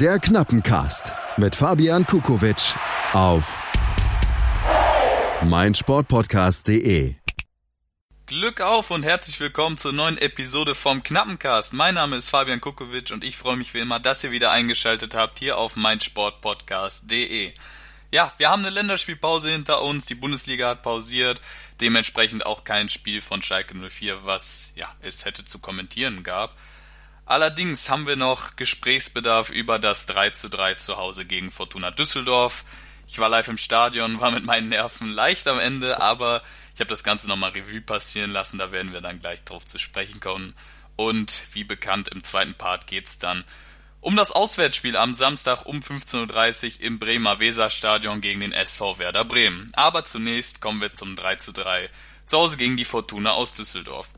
Der Knappencast mit Fabian Kukowitsch auf meinsportpodcast.de. Glück auf und herzlich willkommen zur neuen Episode vom Knappencast. Mein Name ist Fabian Kukowitsch und ich freue mich wie immer, dass ihr wieder eingeschaltet habt hier auf meinsportpodcast.de. Ja, wir haben eine Länderspielpause hinter uns, die Bundesliga hat pausiert, dementsprechend auch kein Spiel von Schalke 04, was ja, es hätte zu kommentieren gab. Allerdings haben wir noch Gesprächsbedarf über das 3 zu 3 zu Hause gegen Fortuna Düsseldorf. Ich war live im Stadion, war mit meinen Nerven leicht am Ende, aber ich habe das Ganze nochmal Revue passieren lassen, da werden wir dann gleich drauf zu sprechen kommen. Und wie bekannt, im zweiten Part geht's dann um das Auswärtsspiel am Samstag um 15.30 Uhr im Bremer Weserstadion gegen den SV Werder Bremen. Aber zunächst kommen wir zum 3 zu 3 zu Hause gegen die Fortuna aus Düsseldorf.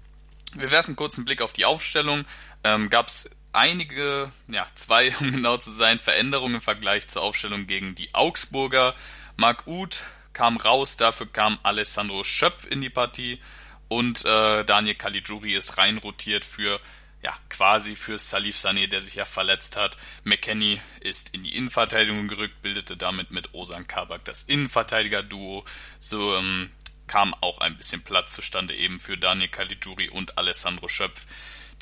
Wir werfen kurz einen Blick auf die Aufstellung ähm, gab es einige, ja, zwei, um genau zu sein, Veränderungen im Vergleich zur Aufstellung gegen die Augsburger. Marc Uth kam raus, dafür kam Alessandro Schöpf in die Partie und äh, Daniel Caligiuri ist reinrotiert für ja, quasi für Salif Sané, der sich ja verletzt hat. McKenny ist in die Innenverteidigung gerückt, bildete damit mit Osan Kabak das Innenverteidiger-Duo. So ähm, kam auch ein bisschen Platz zustande eben für Daniel Caligiuri und Alessandro Schöpf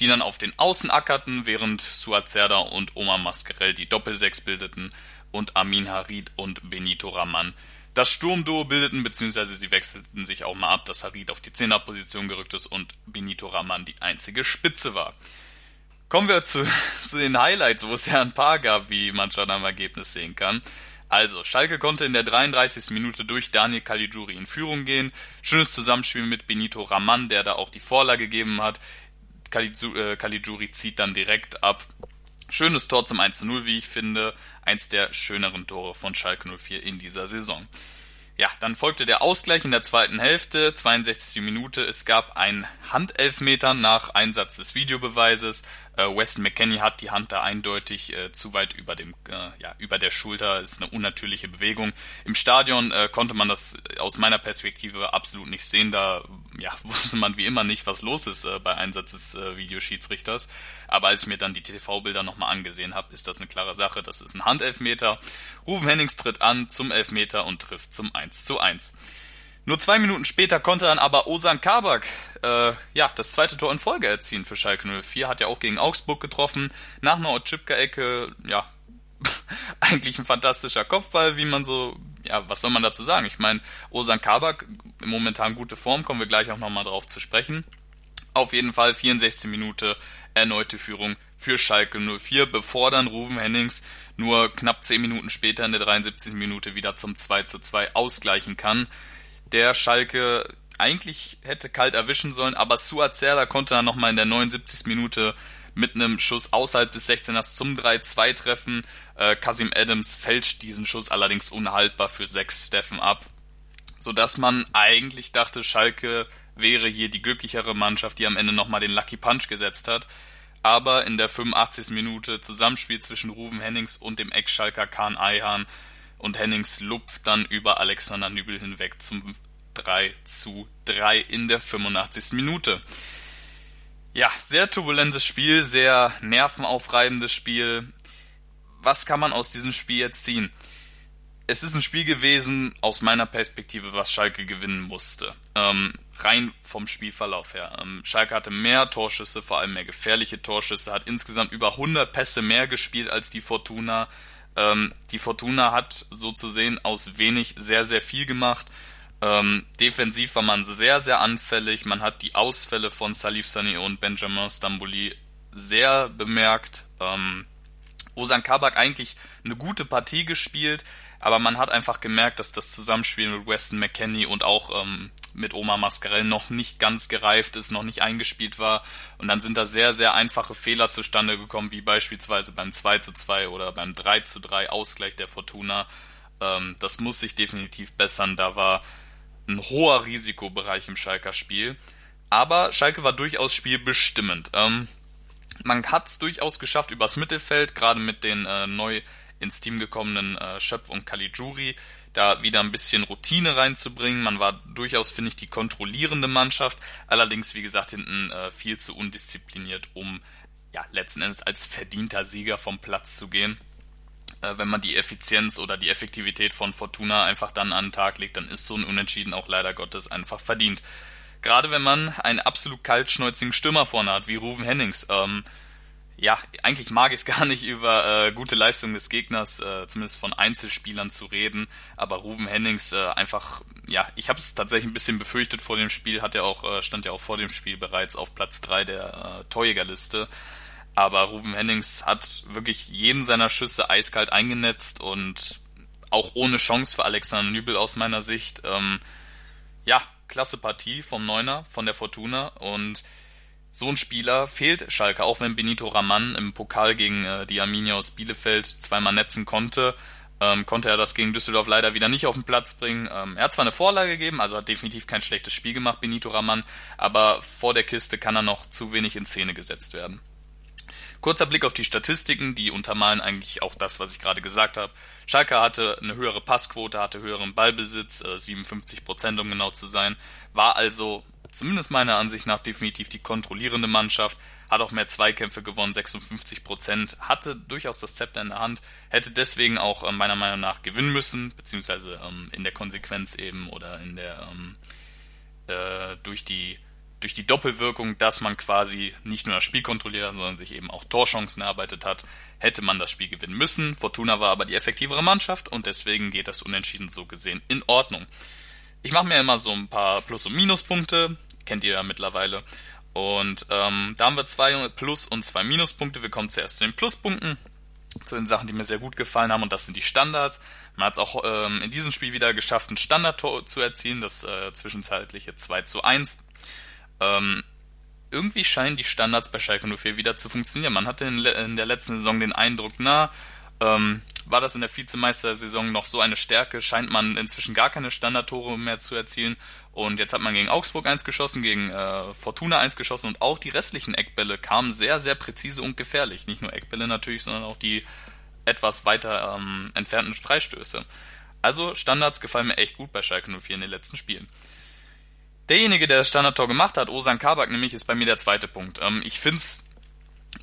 die dann auf den Außen ackerten, während Suat Serda und Omar Mascarell die Doppelsechs bildeten und Amin Harid und Benito Raman das Sturmduo bildeten, beziehungsweise sie wechselten sich auch mal ab, dass Harid auf die Zehnerposition gerückt ist und Benito Raman die einzige Spitze war. Kommen wir zu, zu den Highlights, wo es ja ein paar gab, wie man schon am Ergebnis sehen kann. Also, Schalke konnte in der 33. Minute durch Daniel Caligiuri in Führung gehen. Schönes Zusammenspiel mit Benito Raman, der da auch die Vorlage gegeben hat. Äh, Caligiuri zieht dann direkt ab. Schönes Tor zum 1 0, wie ich finde. Eins der schöneren Tore von Schalke 04 in dieser Saison. Ja, dann folgte der Ausgleich in der zweiten Hälfte, 62. Minute. Es gab einen Handelfmeter nach Einsatz des Videobeweises. Äh, Weston McKenney hat die Hand da eindeutig äh, zu weit über dem, äh, ja, über der Schulter. Ist eine unnatürliche Bewegung. Im Stadion äh, konnte man das aus meiner Perspektive absolut nicht sehen. Da ja, wusste man wie immer nicht, was los ist äh, bei Einsatz des äh, Videoschiedsrichters. Aber als ich mir dann die TV-Bilder nochmal angesehen habe, ist das eine klare Sache. Das ist ein Handelfmeter. Rufen Hennings tritt an zum Elfmeter und trifft zum 1 zu 1. Nur zwei Minuten später konnte dann aber Osan Kabak äh, ja, das zweite Tor in Folge erzielen für Schalke 04. Hat ja auch gegen Augsburg getroffen. Nach einer Otschipka-Ecke, ja, eigentlich ein fantastischer Kopfball, wie man so, ja, was soll man dazu sagen? Ich meine, Osan Kabak, momentan gute Form, kommen wir gleich auch nochmal drauf zu sprechen. Auf jeden Fall 64 Minute erneute Führung für Schalke 04, bevor dann Ruven Hennings nur knapp 10 Minuten später in der 73. Minute wieder zum 2 zu 2 ausgleichen kann. Der Schalke eigentlich hätte kalt erwischen sollen, aber Suat Serda konnte dann nochmal in der 79. Minute mit einem Schuss außerhalb des 16ers zum 3-2 treffen. Äh, Kasim Adams fälscht diesen Schuss allerdings unhaltbar für 6 Steffen ab, sodass man eigentlich dachte, Schalke wäre hier die glücklichere Mannschaft, die am Ende nochmal den Lucky Punch gesetzt hat. Aber in der 85. Minute Zusammenspiel zwischen Ruven Hennings und dem Ex-Schalker Kahn Eihan und Hennings lupft dann über Alexander Nübel hinweg zum 3 zu 3 in der 85. Minute. Ja, sehr turbulentes Spiel, sehr nervenaufreibendes Spiel. Was kann man aus diesem Spiel jetzt ziehen? Es ist ein Spiel gewesen, aus meiner Perspektive, was Schalke gewinnen musste. Ähm, rein vom Spielverlauf her. Ähm, Schalke hatte mehr Torschüsse, vor allem mehr gefährliche Torschüsse, hat insgesamt über 100 Pässe mehr gespielt als die Fortuna. Ähm, die Fortuna hat so zu sehen aus wenig sehr, sehr viel gemacht. Ähm, defensiv war man sehr, sehr anfällig. Man hat die Ausfälle von Salif Sani und Benjamin Stambouli sehr bemerkt. Ähm, Osan Kabak eigentlich eine gute Partie gespielt, aber man hat einfach gemerkt, dass das Zusammenspiel mit Weston McKenney und auch ähm, mit Omar Mascarell noch nicht ganz gereift ist, noch nicht eingespielt war. Und dann sind da sehr, sehr einfache Fehler zustande gekommen, wie beispielsweise beim 2 zu 2 oder beim 3 zu 3 Ausgleich der Fortuna. Ähm, das muss sich definitiv bessern. Da war ein hoher Risikobereich im Schalker Spiel. Aber Schalke war durchaus spielbestimmend. Ähm, man hat es durchaus geschafft übers Mittelfeld, gerade mit den äh, neu ins Team gekommenen äh, Schöpf und Caligiuri, da wieder ein bisschen Routine reinzubringen. Man war durchaus, finde ich, die kontrollierende Mannschaft. Allerdings, wie gesagt, hinten äh, viel zu undiszipliniert, um ja letzten Endes als verdienter Sieger vom Platz zu gehen. Äh, wenn man die Effizienz oder die Effektivität von Fortuna einfach dann an den Tag legt, dann ist so ein Unentschieden auch leider Gottes einfach verdient. Gerade wenn man einen absolut kaltschnäuzigen Stürmer vorne hat, wie Ruven Hennings. Ähm, ja, eigentlich mag ich es gar nicht über äh, gute Leistungen des Gegners, äh, zumindest von Einzelspielern zu reden, aber Ruven Hennings äh, einfach, ja, ich habe es tatsächlich ein bisschen befürchtet vor dem Spiel, hat ja auch, äh, stand ja auch vor dem Spiel bereits auf Platz 3 der äh, Torjägerliste. Aber Ruben Hennings hat wirklich jeden seiner Schüsse eiskalt eingenetzt und auch ohne Chance für Alexander Nübel aus meiner Sicht. Ähm, ja, klasse Partie vom Neuner, von der Fortuna und so ein Spieler fehlt Schalke, auch wenn Benito Raman im Pokal gegen äh, die Arminia aus Bielefeld zweimal netzen konnte, ähm, konnte er das gegen Düsseldorf leider wieder nicht auf den Platz bringen. Ähm, er hat zwar eine Vorlage gegeben, also hat definitiv kein schlechtes Spiel gemacht, Benito Raman, aber vor der Kiste kann er noch zu wenig in Szene gesetzt werden. Kurzer Blick auf die Statistiken, die untermalen eigentlich auch das, was ich gerade gesagt habe. Schalke hatte eine höhere Passquote, hatte höheren Ballbesitz, äh, 57 Prozent um genau zu sein, war also zumindest meiner Ansicht nach definitiv die kontrollierende Mannschaft, hat auch mehr Zweikämpfe gewonnen, 56 Prozent, hatte durchaus das Zepter in der Hand, hätte deswegen auch äh, meiner Meinung nach gewinnen müssen, beziehungsweise ähm, in der Konsequenz eben oder in der ähm, äh, durch die durch die Doppelwirkung, dass man quasi nicht nur das Spiel kontrolliert hat, sondern sich eben auch Torchancen erarbeitet hat, hätte man das Spiel gewinnen müssen. Fortuna war aber die effektivere Mannschaft und deswegen geht das Unentschieden so gesehen in Ordnung. Ich mache mir immer so ein paar Plus- und Minuspunkte, kennt ihr ja mittlerweile. Und ähm, da haben wir zwei Plus- und zwei Minuspunkte. Wir kommen zuerst zu den Pluspunkten, zu den Sachen, die mir sehr gut gefallen haben und das sind die Standards. Man hat es auch ähm, in diesem Spiel wieder geschafft, ein Standardtor zu erzielen, das äh, zwischenzeitliche 2 zu 1 ähm, irgendwie scheinen die Standards bei Schalke 04 wieder zu funktionieren. Man hatte in, in der letzten Saison den Eindruck, na, ähm, war das in der Vizemeistersaison noch so eine Stärke, scheint man inzwischen gar keine Standardtore mehr zu erzielen. Und jetzt hat man gegen Augsburg eins geschossen, gegen äh, Fortuna eins geschossen und auch die restlichen Eckbälle kamen sehr, sehr präzise und gefährlich. Nicht nur Eckbälle natürlich, sondern auch die etwas weiter ähm, entfernten Freistöße. Also Standards gefallen mir echt gut bei Schalke 04 in den letzten Spielen. Derjenige, der das Standardtor gemacht hat, Osan Kabak nämlich, ist bei mir der zweite Punkt. Ähm, ich es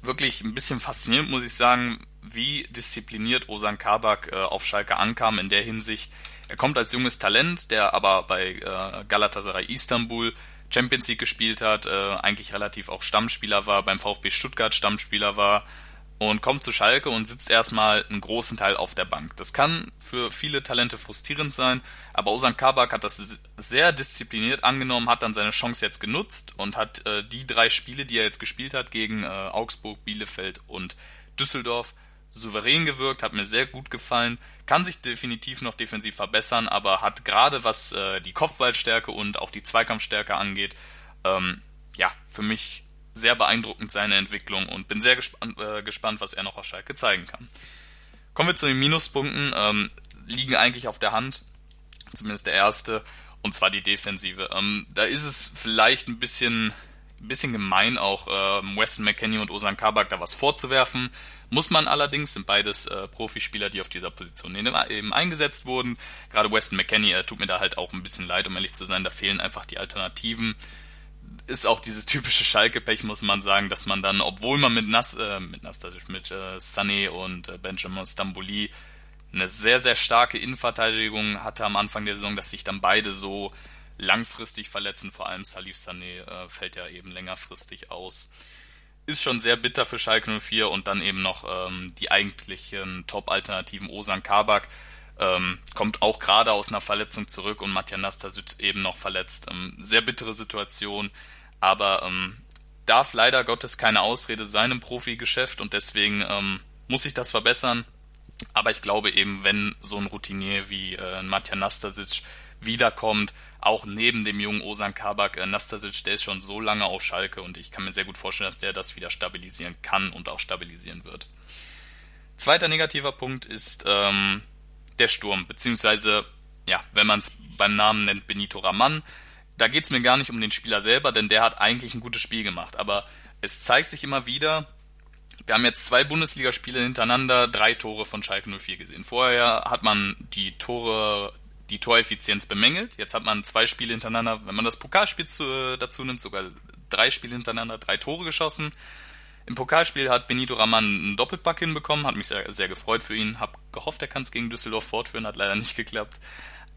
wirklich ein bisschen faszinierend, muss ich sagen, wie diszipliniert Osan Kabak äh, auf Schalke ankam in der Hinsicht. Er kommt als junges Talent, der aber bei äh, Galatasaray Istanbul Champions League gespielt hat, äh, eigentlich relativ auch Stammspieler war, beim VfB Stuttgart Stammspieler war und kommt zu Schalke und sitzt erstmal einen großen Teil auf der Bank. Das kann für viele Talente frustrierend sein, aber Osan Kabak hat das sehr diszipliniert angenommen, hat dann seine Chance jetzt genutzt und hat äh, die drei Spiele, die er jetzt gespielt hat, gegen äh, Augsburg, Bielefeld und Düsseldorf, souverän gewirkt, hat mir sehr gut gefallen, kann sich definitiv noch defensiv verbessern, aber hat gerade was äh, die Kopfballstärke und auch die Zweikampfstärke angeht, ähm, ja, für mich sehr beeindruckend seine Entwicklung und bin sehr gespannt, äh, gespannt was er noch auf Schalke zeigen kann. Kommen wir zu den Minuspunkten, ähm, liegen eigentlich auf der Hand, zumindest der erste, und zwar die Defensive. Ähm, da ist es vielleicht ein bisschen, ein bisschen gemein, auch ähm, Weston McKenney und Osan Kabak da was vorzuwerfen. Muss man allerdings, sind beides äh, Profispieler, die auf dieser Position eben eingesetzt wurden. Gerade Weston McKenney äh, tut mir da halt auch ein bisschen leid, um ehrlich zu sein. Da fehlen einfach die Alternativen ist auch dieses typische Schalke-Pech, muss man sagen, dass man dann, obwohl man mit Nas, äh, mit Nastasic, mit äh, Sané und äh, Benjamin Stambouli eine sehr, sehr starke Innenverteidigung hatte am Anfang der Saison, dass sich dann beide so langfristig verletzen, vor allem Salif Sané äh, fällt ja eben längerfristig aus. Ist schon sehr bitter für Schalke 04 und dann eben noch ähm, die eigentlichen Top-Alternativen Osan Kabak, ähm, kommt auch gerade aus einer Verletzung zurück und Matja Nastasic eben noch verletzt. Ähm, sehr bittere Situation, aber ähm, darf leider Gottes keine Ausrede sein im Profigeschäft und deswegen ähm, muss sich das verbessern. Aber ich glaube eben, wenn so ein Routinier wie äh, Matja Nastasic wiederkommt, auch neben dem jungen Osan Kabak, äh, Nastasic, der ist schon so lange auf Schalke und ich kann mir sehr gut vorstellen, dass der das wieder stabilisieren kann und auch stabilisieren wird. Zweiter negativer Punkt ist ähm, der Sturm, beziehungsweise, ja, wenn man es beim Namen nennt, Benito Raman. Da geht es mir gar nicht um den Spieler selber, denn der hat eigentlich ein gutes Spiel gemacht. Aber es zeigt sich immer wieder, wir haben jetzt zwei Bundesligaspiele hintereinander, drei Tore von Schalke 04 gesehen. Vorher hat man die Tore, die Toreffizienz bemängelt. Jetzt hat man zwei Spiele hintereinander, wenn man das Pokalspiel zu, dazu nimmt, sogar drei Spiele hintereinander, drei Tore geschossen. Im Pokalspiel hat Benito Raman einen Doppelpack hinbekommen, hat mich sehr, sehr gefreut für ihn, hab gehofft, er kann es gegen Düsseldorf fortführen, hat leider nicht geklappt.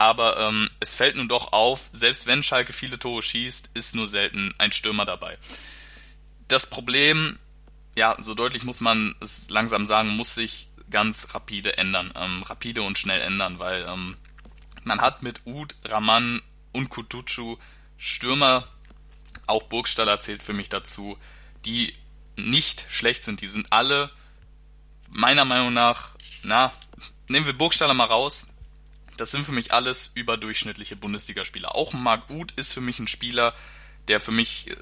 Aber ähm, es fällt nun doch auf, selbst wenn Schalke viele Tore schießt, ist nur selten ein Stürmer dabei. Das Problem, ja, so deutlich muss man es langsam sagen, muss sich ganz rapide ändern, ähm, rapide und schnell ändern, weil ähm, man hat mit Ud, Raman und Kutucu Stürmer, auch Burgstaller zählt für mich dazu, die nicht schlecht sind. Die sind alle meiner Meinung nach, na, nehmen wir Burgstaller mal raus. Das sind für mich alles überdurchschnittliche Bundesligaspieler. Auch Marc Uth ist für mich ein Spieler, der für mich äh,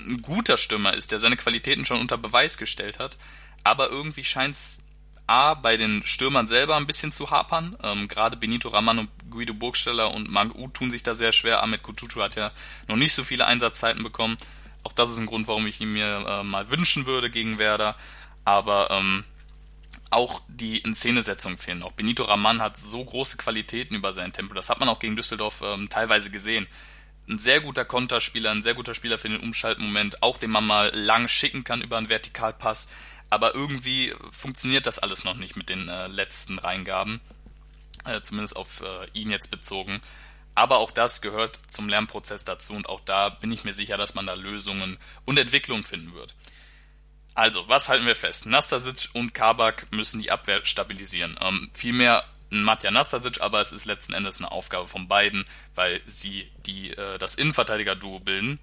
ein guter Stürmer ist, der seine Qualitäten schon unter Beweis gestellt hat. Aber irgendwie scheint es A, bei den Stürmern selber ein bisschen zu hapern. Ähm, Gerade Benito Raman Guido Burgsteller und Marc Uth tun sich da sehr schwer. Ahmed Kututu hat ja noch nicht so viele Einsatzzeiten bekommen. Auch das ist ein Grund, warum ich ihn mir äh, mal wünschen würde gegen Werder. Aber ähm, auch die Inszenesetzung fehlen. Auch Benito Raman hat so große Qualitäten über sein Tempo. Das hat man auch gegen Düsseldorf ähm, teilweise gesehen. Ein sehr guter Konterspieler, ein sehr guter Spieler für den Umschaltmoment, auch den man mal lang schicken kann über einen Vertikalpass. Aber irgendwie funktioniert das alles noch nicht mit den äh, letzten Reingaben. Äh, zumindest auf äh, ihn jetzt bezogen. Aber auch das gehört zum Lernprozess dazu und auch da bin ich mir sicher, dass man da Lösungen und Entwicklungen finden wird. Also, was halten wir fest? Nastasic und Kabak müssen die Abwehr stabilisieren. Ähm, vielmehr Matja Nastasic, aber es ist letzten Endes eine Aufgabe von beiden, weil sie die, äh, das Innenverteidiger-Duo bilden.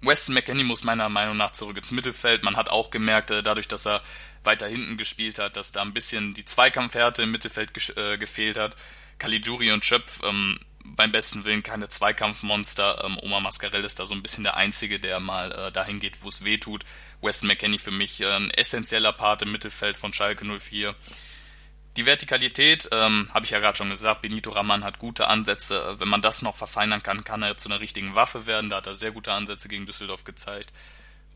Weston McKenney muss meiner Meinung nach zurück ins Mittelfeld. Man hat auch gemerkt, äh, dadurch, dass er weiter hinten gespielt hat, dass da ein bisschen die Zweikampfhärte im Mittelfeld ge äh, gefehlt hat. Caligiuri und Schöpf ähm, beim besten Willen keine Zweikampfmonster. Ähm, Omar Mascarell ist da so ein bisschen der Einzige, der mal äh, dahin geht, wo es weh tut. Weston McKenney für mich äh, ein essentieller Part im Mittelfeld von Schalke 04. Die Vertikalität, ähm, habe ich ja gerade schon gesagt, Benito Raman hat gute Ansätze. Wenn man das noch verfeinern kann, kann er zu einer richtigen Waffe werden. Da hat er sehr gute Ansätze gegen Düsseldorf gezeigt.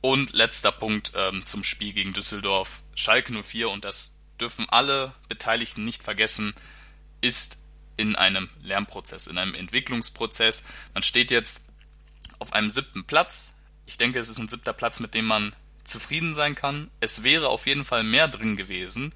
Und letzter Punkt ähm, zum Spiel gegen Düsseldorf. Schalke 04, und das dürfen alle Beteiligten nicht vergessen, ist in einem Lernprozess, in einem Entwicklungsprozess. Man steht jetzt auf einem siebten Platz. Ich denke, es ist ein siebter Platz, mit dem man zufrieden sein kann. Es wäre auf jeden Fall mehr drin gewesen.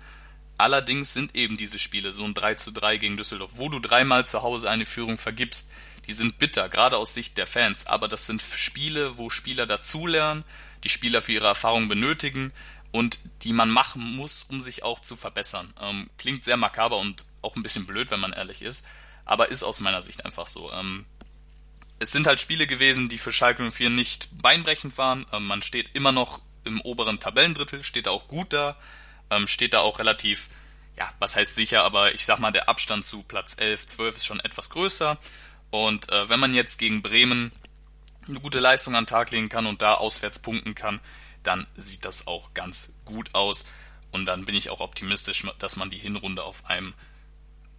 Allerdings sind eben diese Spiele, so ein 3 zu 3 gegen Düsseldorf, wo du dreimal zu Hause eine Führung vergibst, die sind bitter, gerade aus Sicht der Fans. Aber das sind Spiele, wo Spieler dazulernen, die Spieler für ihre Erfahrung benötigen und die man machen muss, um sich auch zu verbessern. Ähm, klingt sehr makaber und auch ein bisschen blöd, wenn man ehrlich ist, aber ist aus meiner Sicht einfach so. Ähm, es sind halt Spiele gewesen, die für Schalke 04 nicht beinbrechend waren. Ähm, man steht immer noch im oberen Tabellendrittel, steht da auch gut da, ähm, steht da auch relativ, ja, was heißt sicher, aber ich sag mal, der Abstand zu Platz 11, 12 ist schon etwas größer. Und äh, wenn man jetzt gegen Bremen eine gute Leistung an den Tag legen kann und da auswärts punkten kann, dann sieht das auch ganz gut aus. Und dann bin ich auch optimistisch, dass man die Hinrunde auf einem,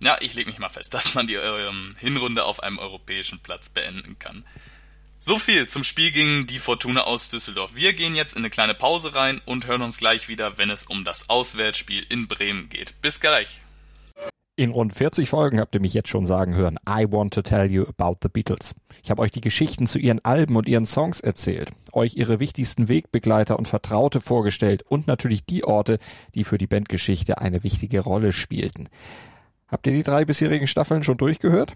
ja, ich lege mich mal fest, dass man die ähm, Hinrunde auf einem europäischen Platz beenden kann. So viel zum Spiel gegen die Fortuna aus Düsseldorf. Wir gehen jetzt in eine kleine Pause rein und hören uns gleich wieder, wenn es um das Auswärtsspiel in Bremen geht. Bis gleich. In rund 40 Folgen habt ihr mich jetzt schon sagen hören, I want to tell you about the Beatles. Ich habe euch die Geschichten zu ihren Alben und ihren Songs erzählt, euch ihre wichtigsten Wegbegleiter und Vertraute vorgestellt und natürlich die Orte, die für die Bandgeschichte eine wichtige Rolle spielten. Habt ihr die drei bisherigen Staffeln schon durchgehört?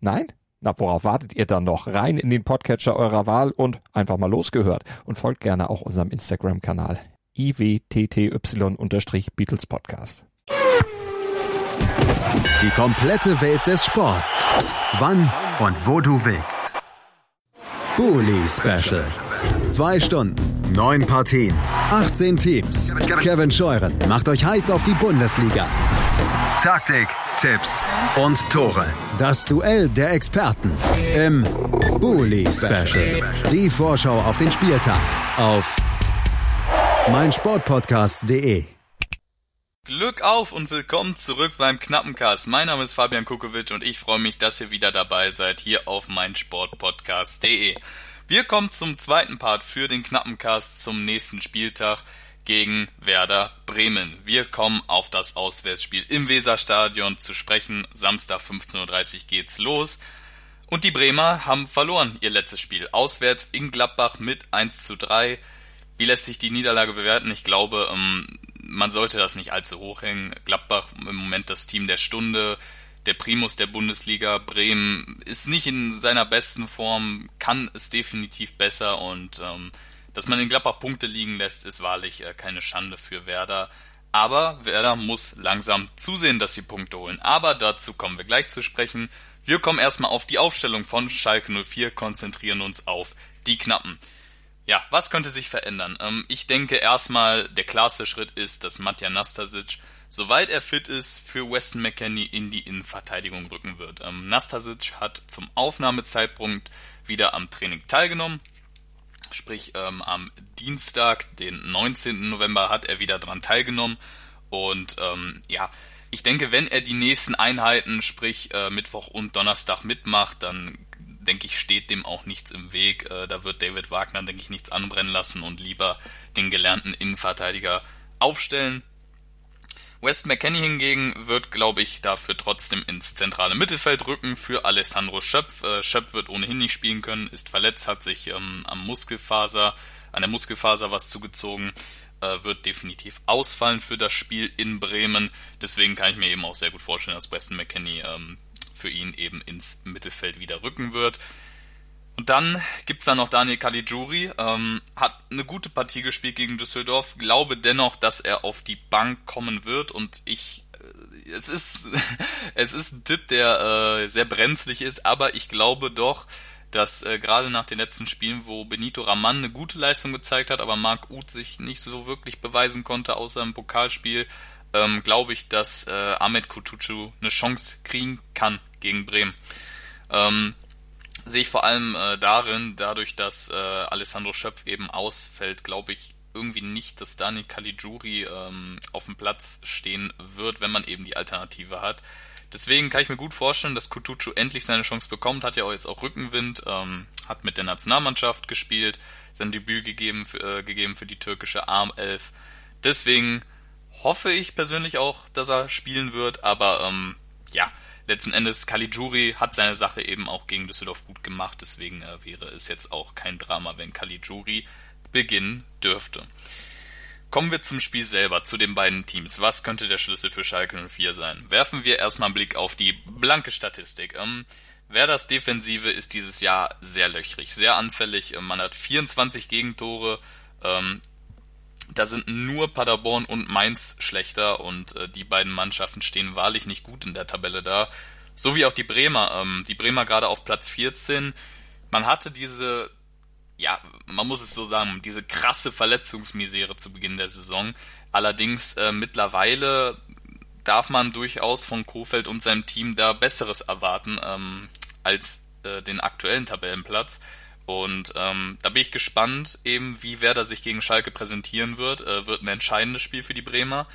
Nein? Na, worauf wartet ihr dann noch? Rein in den Podcatcher eurer Wahl und einfach mal losgehört. Und folgt gerne auch unserem Instagram-Kanal iwtty-Beatles Podcast. Die komplette Welt des Sports. Wann und wo du willst. Bully Special. Zwei Stunden, neun Partien, 18 Teams. Kevin Scheuren macht euch heiß auf die Bundesliga. Taktik, Tipps und Tore. Das Duell der Experten im Bully Special. Die Vorschau auf den Spieltag auf meinsportpodcast.de. Glück auf und willkommen zurück beim Knappencast. Mein Name ist Fabian Kukovic und ich freue mich, dass ihr wieder dabei seid hier auf meinsportpodcast.de. Wir kommen zum zweiten Part für den Knappencast zum nächsten Spieltag gegen Werder Bremen. Wir kommen auf das Auswärtsspiel im Weserstadion zu sprechen. Samstag 15.30 Uhr geht's los. Und die Bremer haben verloren ihr letztes Spiel. Auswärts in Gladbach mit 1 zu 3. Wie lässt sich die Niederlage bewerten? Ich glaube, ähm, man sollte das nicht allzu hoch hängen. Gladbach im Moment das Team der Stunde, der Primus der Bundesliga. Bremen ist nicht in seiner besten Form, kann es definitiv besser und ähm, dass man in Gladbach Punkte liegen lässt, ist wahrlich äh, keine Schande für Werder. Aber Werder muss langsam zusehen, dass sie Punkte holen. Aber dazu kommen wir gleich zu sprechen. Wir kommen erstmal auf die Aufstellung von Schalke 04, konzentrieren uns auf die Knappen. Ja, was könnte sich verändern? Ähm, ich denke erstmal, der klarste Schritt ist, dass Matja Nastasic, soweit er fit ist, für Weston McKenney in die Innenverteidigung rücken wird. Ähm, Nastasic hat zum Aufnahmezeitpunkt wieder am Training teilgenommen. Sprich, ähm, am Dienstag, den 19. November, hat er wieder dran teilgenommen. Und ähm, ja, ich denke, wenn er die nächsten Einheiten, sprich äh, Mittwoch und Donnerstag mitmacht, dann denke ich, steht dem auch nichts im Weg. Äh, da wird David Wagner, denke ich, nichts anbrennen lassen und lieber den gelernten Innenverteidiger aufstellen. West McKenney hingegen wird, glaube ich, dafür trotzdem ins zentrale Mittelfeld rücken für Alessandro Schöpf. Äh, Schöpf wird ohnehin nicht spielen können, ist verletzt, hat sich ähm, am Muskelfaser, an der Muskelfaser was zugezogen, äh, wird definitiv ausfallen für das Spiel in Bremen. Deswegen kann ich mir eben auch sehr gut vorstellen, dass Weston McKenney ähm, für ihn eben ins Mittelfeld wieder rücken wird. Und dann gibt's da noch Daniel Caligiuri, ähm, hat eine gute Partie gespielt gegen Düsseldorf, glaube dennoch, dass er auf die Bank kommen wird und ich äh, es ist es ist ein Tipp, der äh, sehr brenzlig ist, aber ich glaube doch, dass äh, gerade nach den letzten Spielen, wo Benito Raman eine gute Leistung gezeigt hat, aber Marc Uth sich nicht so wirklich beweisen konnte, außer im Pokalspiel, ähm, glaube ich, dass äh, Ahmed Kutucu eine Chance kriegen kann gegen Bremen. Ähm, sehe ich vor allem äh, darin, dadurch, dass äh, Alessandro Schöpf eben ausfällt, glaube ich irgendwie nicht, dass Dani Caligiuri ähm, auf dem Platz stehen wird, wenn man eben die Alternative hat. Deswegen kann ich mir gut vorstellen, dass Kutucu endlich seine Chance bekommt, hat ja auch jetzt auch Rückenwind, ähm, hat mit der Nationalmannschaft gespielt, sein Debüt gegeben für, äh, gegeben für die türkische Armelf. Deswegen hoffe ich persönlich auch, dass er spielen wird, aber ähm, ja, letzten Endes Caligiuri hat seine Sache eben auch gegen Düsseldorf gut gemacht, deswegen äh, wäre es jetzt auch kein Drama, wenn Caligiuri beginnen dürfte. Kommen wir zum Spiel selber, zu den beiden Teams. Was könnte der Schlüssel für Schalke 04 sein? Werfen wir erstmal einen Blick auf die blanke Statistik. Ähm, Werders Defensive ist dieses Jahr sehr löchrig, sehr anfällig. Man hat 24 Gegentore, ähm, da sind nur Paderborn und Mainz schlechter und äh, die beiden Mannschaften stehen wahrlich nicht gut in der Tabelle da. So wie auch die Bremer. Ähm, die Bremer gerade auf Platz 14. Man hatte diese, ja, man muss es so sagen, diese krasse Verletzungsmisere zu Beginn der Saison. Allerdings äh, mittlerweile darf man durchaus von Kofeld und seinem Team da Besseres erwarten ähm, als äh, den aktuellen Tabellenplatz. Und ähm, da bin ich gespannt, eben wie Werder sich gegen Schalke präsentieren wird. Äh, wird ein entscheidendes Spiel für die Bremer.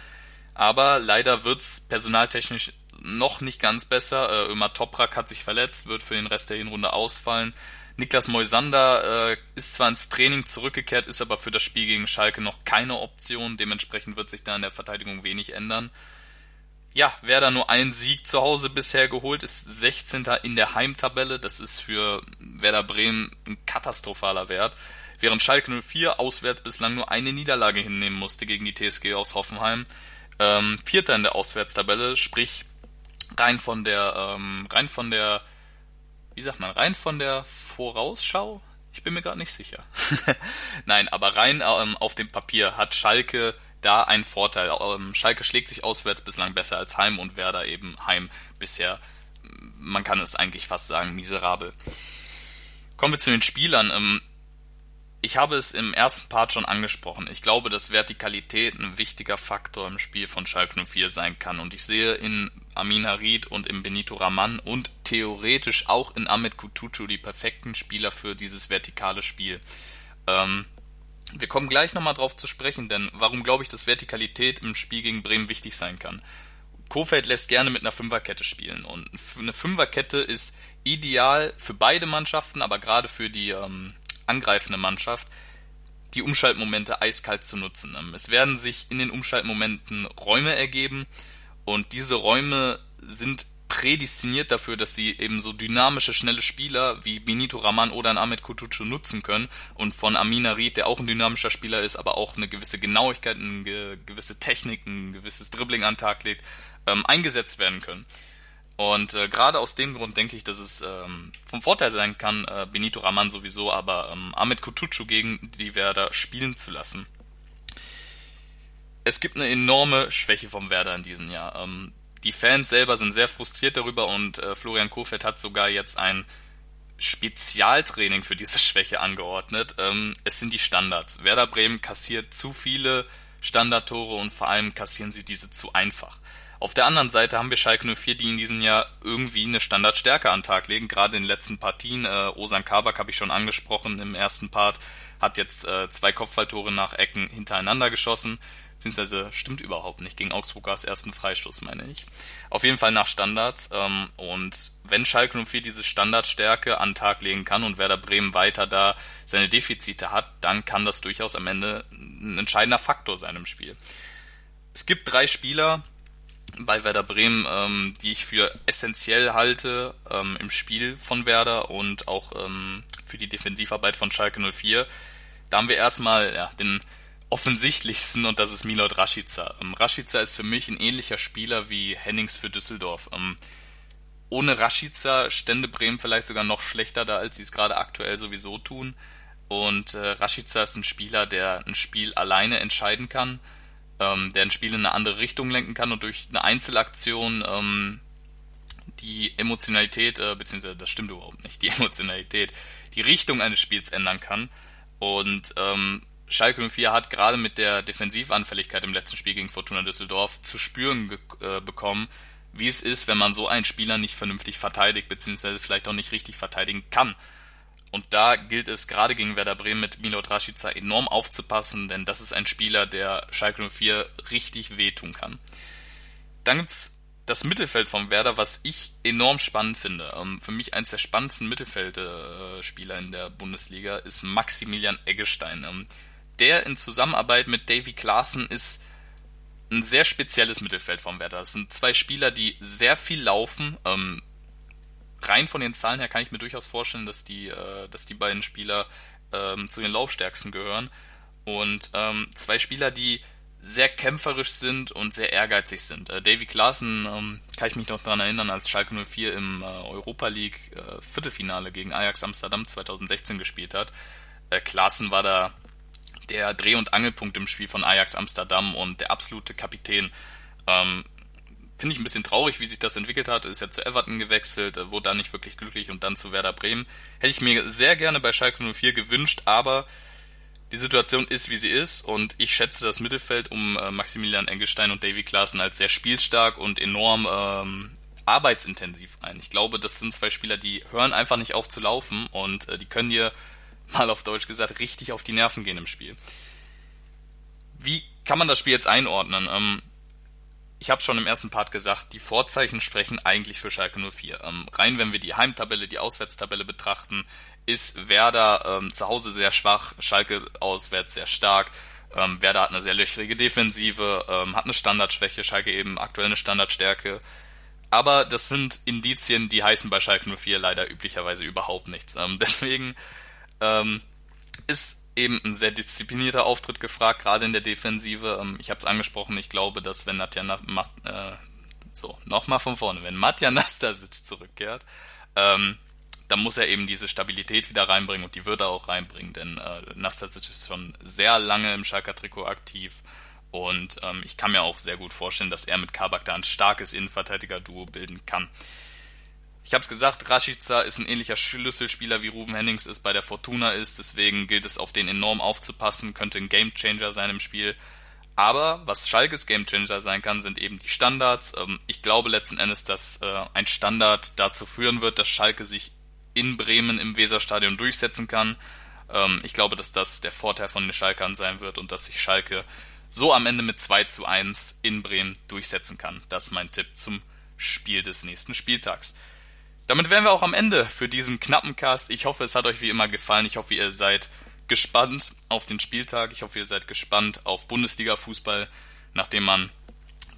Aber leider wird's personaltechnisch noch nicht ganz besser. Äh, Ömer Toprak hat sich verletzt, wird für den Rest der Hinrunde ausfallen. Niklas Moisander äh, ist zwar ins Training zurückgekehrt, ist aber für das Spiel gegen Schalke noch keine Option. Dementsprechend wird sich da in der Verteidigung wenig ändern. Ja, Werder nur einen Sieg zu Hause bisher geholt, ist 16. in der Heimtabelle. Das ist für Werder Bremen ein katastrophaler Wert. Während Schalke 04 auswärts bislang nur eine Niederlage hinnehmen musste gegen die TSG aus Hoffenheim. Ähm, Vierter in der Auswärtstabelle, sprich rein von der, ähm, rein von der, wie sagt man, rein von der Vorausschau? Ich bin mir gerade nicht sicher. Nein, aber rein ähm, auf dem Papier hat Schalke da ein Vorteil. Ähm, Schalke schlägt sich auswärts bislang besser als Heim und Werder eben Heim bisher, man kann es eigentlich fast sagen, miserabel. Kommen wir zu den Spielern. Ähm, ich habe es im ersten Part schon angesprochen. Ich glaube, dass Vertikalität ein wichtiger Faktor im Spiel von Schalke 04 sein kann. Und ich sehe in Amin Harid und in Benito Raman und theoretisch auch in Ahmed Kutucu die perfekten Spieler für dieses vertikale Spiel. Ähm, wir kommen gleich nochmal drauf zu sprechen, denn warum glaube ich, dass Vertikalität im Spiel gegen Bremen wichtig sein kann? Kofeld lässt gerne mit einer Fünferkette spielen und eine Fünferkette ist ideal für beide Mannschaften, aber gerade für die ähm, angreifende Mannschaft, die Umschaltmomente eiskalt zu nutzen. Ähm, es werden sich in den Umschaltmomenten Räume ergeben und diese Räume sind prädestiniert dafür, dass sie eben so dynamische, schnelle Spieler wie Benito Raman oder ein Ahmed Kutucu nutzen können und von Amina Ried, der auch ein dynamischer Spieler ist, aber auch eine gewisse Genauigkeit, eine gewisse Technik, ein gewisses Dribbling an den Tag legt, ähm, eingesetzt werden können. Und äh, gerade aus dem Grund denke ich, dass es ähm, vom Vorteil sein kann, äh, Benito Raman sowieso, aber ähm, Ahmed Kutucu gegen die Werder spielen zu lassen. Es gibt eine enorme Schwäche vom Werder in diesem Jahr. Ähm, die Fans selber sind sehr frustriert darüber und äh, Florian Kofeld hat sogar jetzt ein Spezialtraining für diese Schwäche angeordnet. Ähm, es sind die Standards. Werder Bremen kassiert zu viele Standardtore und vor allem kassieren sie diese zu einfach. Auf der anderen Seite haben wir Schalke 04, die in diesem Jahr irgendwie eine Standardstärke an den Tag legen. Gerade in den letzten Partien, äh, Osan Kabak habe ich schon angesprochen im ersten Part, hat jetzt äh, zwei Kopfballtore nach Ecken hintereinander geschossen beziehungsweise stimmt überhaupt nicht, gegen Augsburg war es ersten Freistoß, meine ich. Auf jeden Fall nach Standards. Ähm, und wenn Schalke 04 diese Standardstärke an den Tag legen kann und Werder Bremen weiter da seine Defizite hat, dann kann das durchaus am Ende ein entscheidender Faktor sein im Spiel. Es gibt drei Spieler bei Werder Bremen, ähm, die ich für essentiell halte ähm, im Spiel von Werder und auch ähm, für die Defensivarbeit von Schalke 04. Da haben wir erstmal ja, den offensichtlichsten und das ist Milot Rashica. Ähm, Rashica ist für mich ein ähnlicher Spieler wie Hennings für Düsseldorf. Ähm, ohne Rashica stände Bremen vielleicht sogar noch schlechter da, als sie es gerade aktuell sowieso tun. Und äh, Rashica ist ein Spieler, der ein Spiel alleine entscheiden kann, ähm, der ein Spiel in eine andere Richtung lenken kann und durch eine Einzelaktion ähm, die Emotionalität, äh, beziehungsweise das stimmt überhaupt nicht, die Emotionalität, die Richtung eines Spiels ändern kann. Und ähm, Schalke 04 hat gerade mit der Defensivanfälligkeit im letzten Spiel gegen Fortuna Düsseldorf zu spüren äh, bekommen, wie es ist, wenn man so einen Spieler nicht vernünftig verteidigt, beziehungsweise vielleicht auch nicht richtig verteidigen kann. Und da gilt es gerade gegen Werder Bremen mit Milot Rashica enorm aufzupassen, denn das ist ein Spieler, der Schalke 04 richtig wehtun kann. Dann gibt's das Mittelfeld vom Werder, was ich enorm spannend finde. Ähm, für mich eins der spannendsten Mittelfeldspieler in der Bundesliga ist Maximilian Eggestein. Der in Zusammenarbeit mit Davy Klaassen ist ein sehr spezielles Mittelfeld vom Werder. Das sind zwei Spieler, die sehr viel laufen. Ähm, rein von den Zahlen her kann ich mir durchaus vorstellen, dass die, äh, dass die beiden Spieler ähm, zu den Laufstärksten gehören. Und ähm, zwei Spieler, die sehr kämpferisch sind und sehr ehrgeizig sind. Äh, Davy Klaassen ähm, kann ich mich noch daran erinnern, als Schalke 04 im äh, Europa League äh, Viertelfinale gegen Ajax Amsterdam 2016 gespielt hat. Äh, Klaassen war da der Dreh- und Angelpunkt im Spiel von Ajax Amsterdam und der absolute Kapitän. Ähm, Finde ich ein bisschen traurig, wie sich das entwickelt hat. Ist ja zu Everton gewechselt, wurde da nicht wirklich glücklich und dann zu Werder Bremen. Hätte ich mir sehr gerne bei Schalke 04 gewünscht, aber die Situation ist, wie sie ist und ich schätze das Mittelfeld um äh, Maximilian Engelstein und Davy Klaassen als sehr spielstark und enorm ähm, arbeitsintensiv ein. Ich glaube, das sind zwei Spieler, die hören einfach nicht auf zu laufen und äh, die können dir mal auf Deutsch gesagt, richtig auf die Nerven gehen im Spiel. Wie kann man das Spiel jetzt einordnen? Ähm, ich habe schon im ersten Part gesagt, die Vorzeichen sprechen eigentlich für Schalke 04. Ähm, rein, wenn wir die Heimtabelle, die Auswärtstabelle betrachten, ist Werder ähm, zu Hause sehr schwach, Schalke auswärts sehr stark. Ähm, Werder hat eine sehr löchrige Defensive, ähm, hat eine Standardschwäche, Schalke eben aktuell eine Standardstärke. Aber das sind Indizien, die heißen bei Schalke 04 leider üblicherweise überhaupt nichts. Ähm, deswegen ähm, ist eben ein sehr disziplinierter Auftritt gefragt, gerade in der Defensive. Ähm, ich habe es angesprochen, ich glaube, dass wenn Nadja äh, so, nochmal von vorne, wenn Matja Nastasic zurückkehrt, ähm, dann muss er eben diese Stabilität wieder reinbringen und die wird er auch reinbringen, denn äh, Nastasic ist schon sehr lange im Schalker Trikot aktiv und ähm, ich kann mir auch sehr gut vorstellen, dass er mit Kabak da ein starkes Innenverteidiger-Duo bilden kann. Ich habe es gesagt, Rashica ist ein ähnlicher Schlüsselspieler wie Ruven Hennings es bei der Fortuna ist, deswegen gilt es auf den enorm aufzupassen, könnte ein Gamechanger sein im Spiel. Aber was Schalkes Gamechanger sein kann, sind eben die Standards. Ähm, ich glaube letzten Endes, dass äh, ein Standard dazu führen wird, dass Schalke sich in Bremen im Weserstadion durchsetzen kann. Ähm, ich glaube, dass das der Vorteil von den Schalkern sein wird und dass sich Schalke so am Ende mit 2 zu 1 in Bremen durchsetzen kann. Das ist mein Tipp zum Spiel des nächsten Spieltags. Damit wären wir auch am Ende für diesen knappen Cast. Ich hoffe, es hat euch wie immer gefallen. Ich hoffe, ihr seid gespannt auf den Spieltag. Ich hoffe, ihr seid gespannt auf Bundesliga-Fußball, nachdem man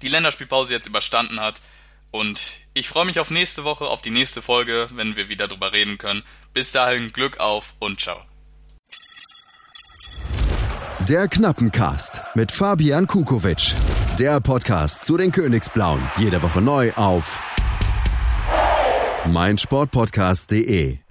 die Länderspielpause jetzt überstanden hat. Und ich freue mich auf nächste Woche, auf die nächste Folge, wenn wir wieder drüber reden können. Bis dahin, Glück auf und ciao. Der Knappencast mit Fabian Kukowitsch. Der Podcast zu den Königsblauen. Jede Woche neu auf meinsportpodcast.de